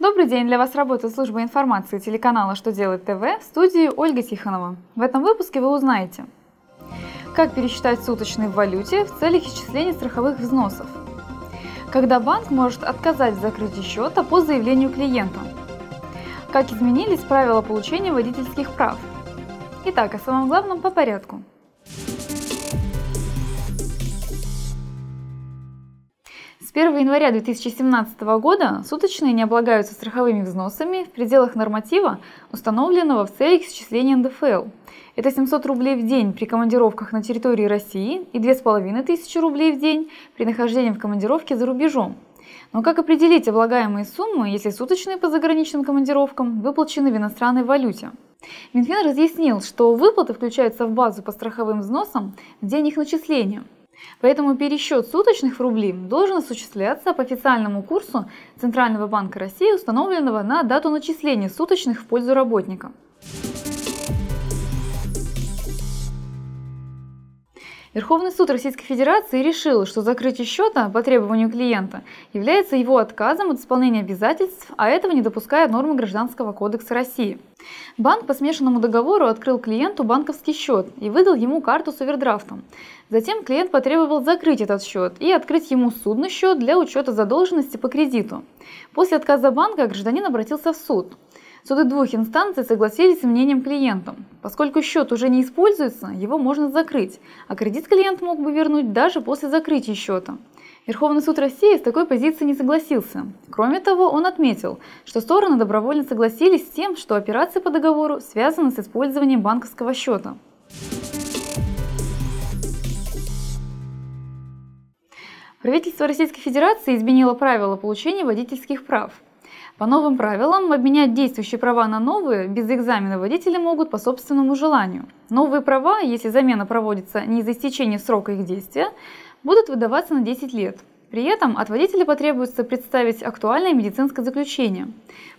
Добрый день! Для вас работает служба информации телеканала «Что делает ТВ» в студии Ольга Тихонова. В этом выпуске вы узнаете, как пересчитать суточные в валюте в целях исчисления страховых взносов, когда банк может отказать в закрытии счета по заявлению клиента, как изменились правила получения водительских прав. Итак, о самом главном по порядку – 1 января 2017 года суточные не облагаются страховыми взносами в пределах норматива, установленного в целях исчисления НДФЛ. Это 700 рублей в день при командировках на территории России и 2500 рублей в день при нахождении в командировке за рубежом. Но как определить облагаемые суммы, если суточные по заграничным командировкам выплачены в иностранной валюте? Минфин разъяснил, что выплаты включаются в базу по страховым взносам в день их начисления – Поэтому пересчет суточных в рубли должен осуществляться по официальному курсу Центрального банка России, установленного на дату начисления суточных в пользу работника. Верховный суд Российской Федерации решил, что закрытие счета по требованию клиента является его отказом от исполнения обязательств, а этого не допускает нормы Гражданского кодекса России. Банк по смешанному договору открыл клиенту банковский счет и выдал ему карту с овердрафтом. Затем клиент потребовал закрыть этот счет и открыть ему судный счет для учета задолженности по кредиту. После отказа банка гражданин обратился в суд. Суды двух инстанций согласились с мнением клиента. Поскольку счет уже не используется, его можно закрыть, а кредит клиент мог бы вернуть даже после закрытия счета. Верховный суд России с такой позицией не согласился. Кроме того, он отметил, что стороны добровольно согласились с тем, что операции по договору связаны с использованием банковского счета. Правительство Российской Федерации изменило правила получения водительских прав. По новым правилам, обменять действующие права на новые без экзамена водители могут по собственному желанию. Новые права, если замена проводится не из-за истечения срока их действия, будут выдаваться на 10 лет. При этом от водителя потребуется представить актуальное медицинское заключение.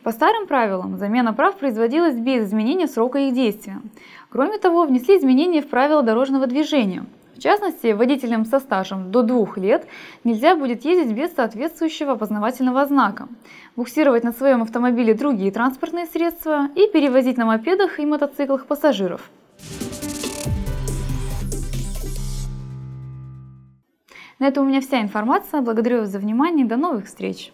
По старым правилам, замена прав производилась без изменения срока их действия. Кроме того, внесли изменения в правила дорожного движения – в частности, водителям со стажем до двух лет нельзя будет ездить без соответствующего опознавательного знака, буксировать на своем автомобиле другие транспортные средства и перевозить на мопедах и мотоциклах пассажиров. На этом у меня вся информация. Благодарю вас за внимание. До новых встреч!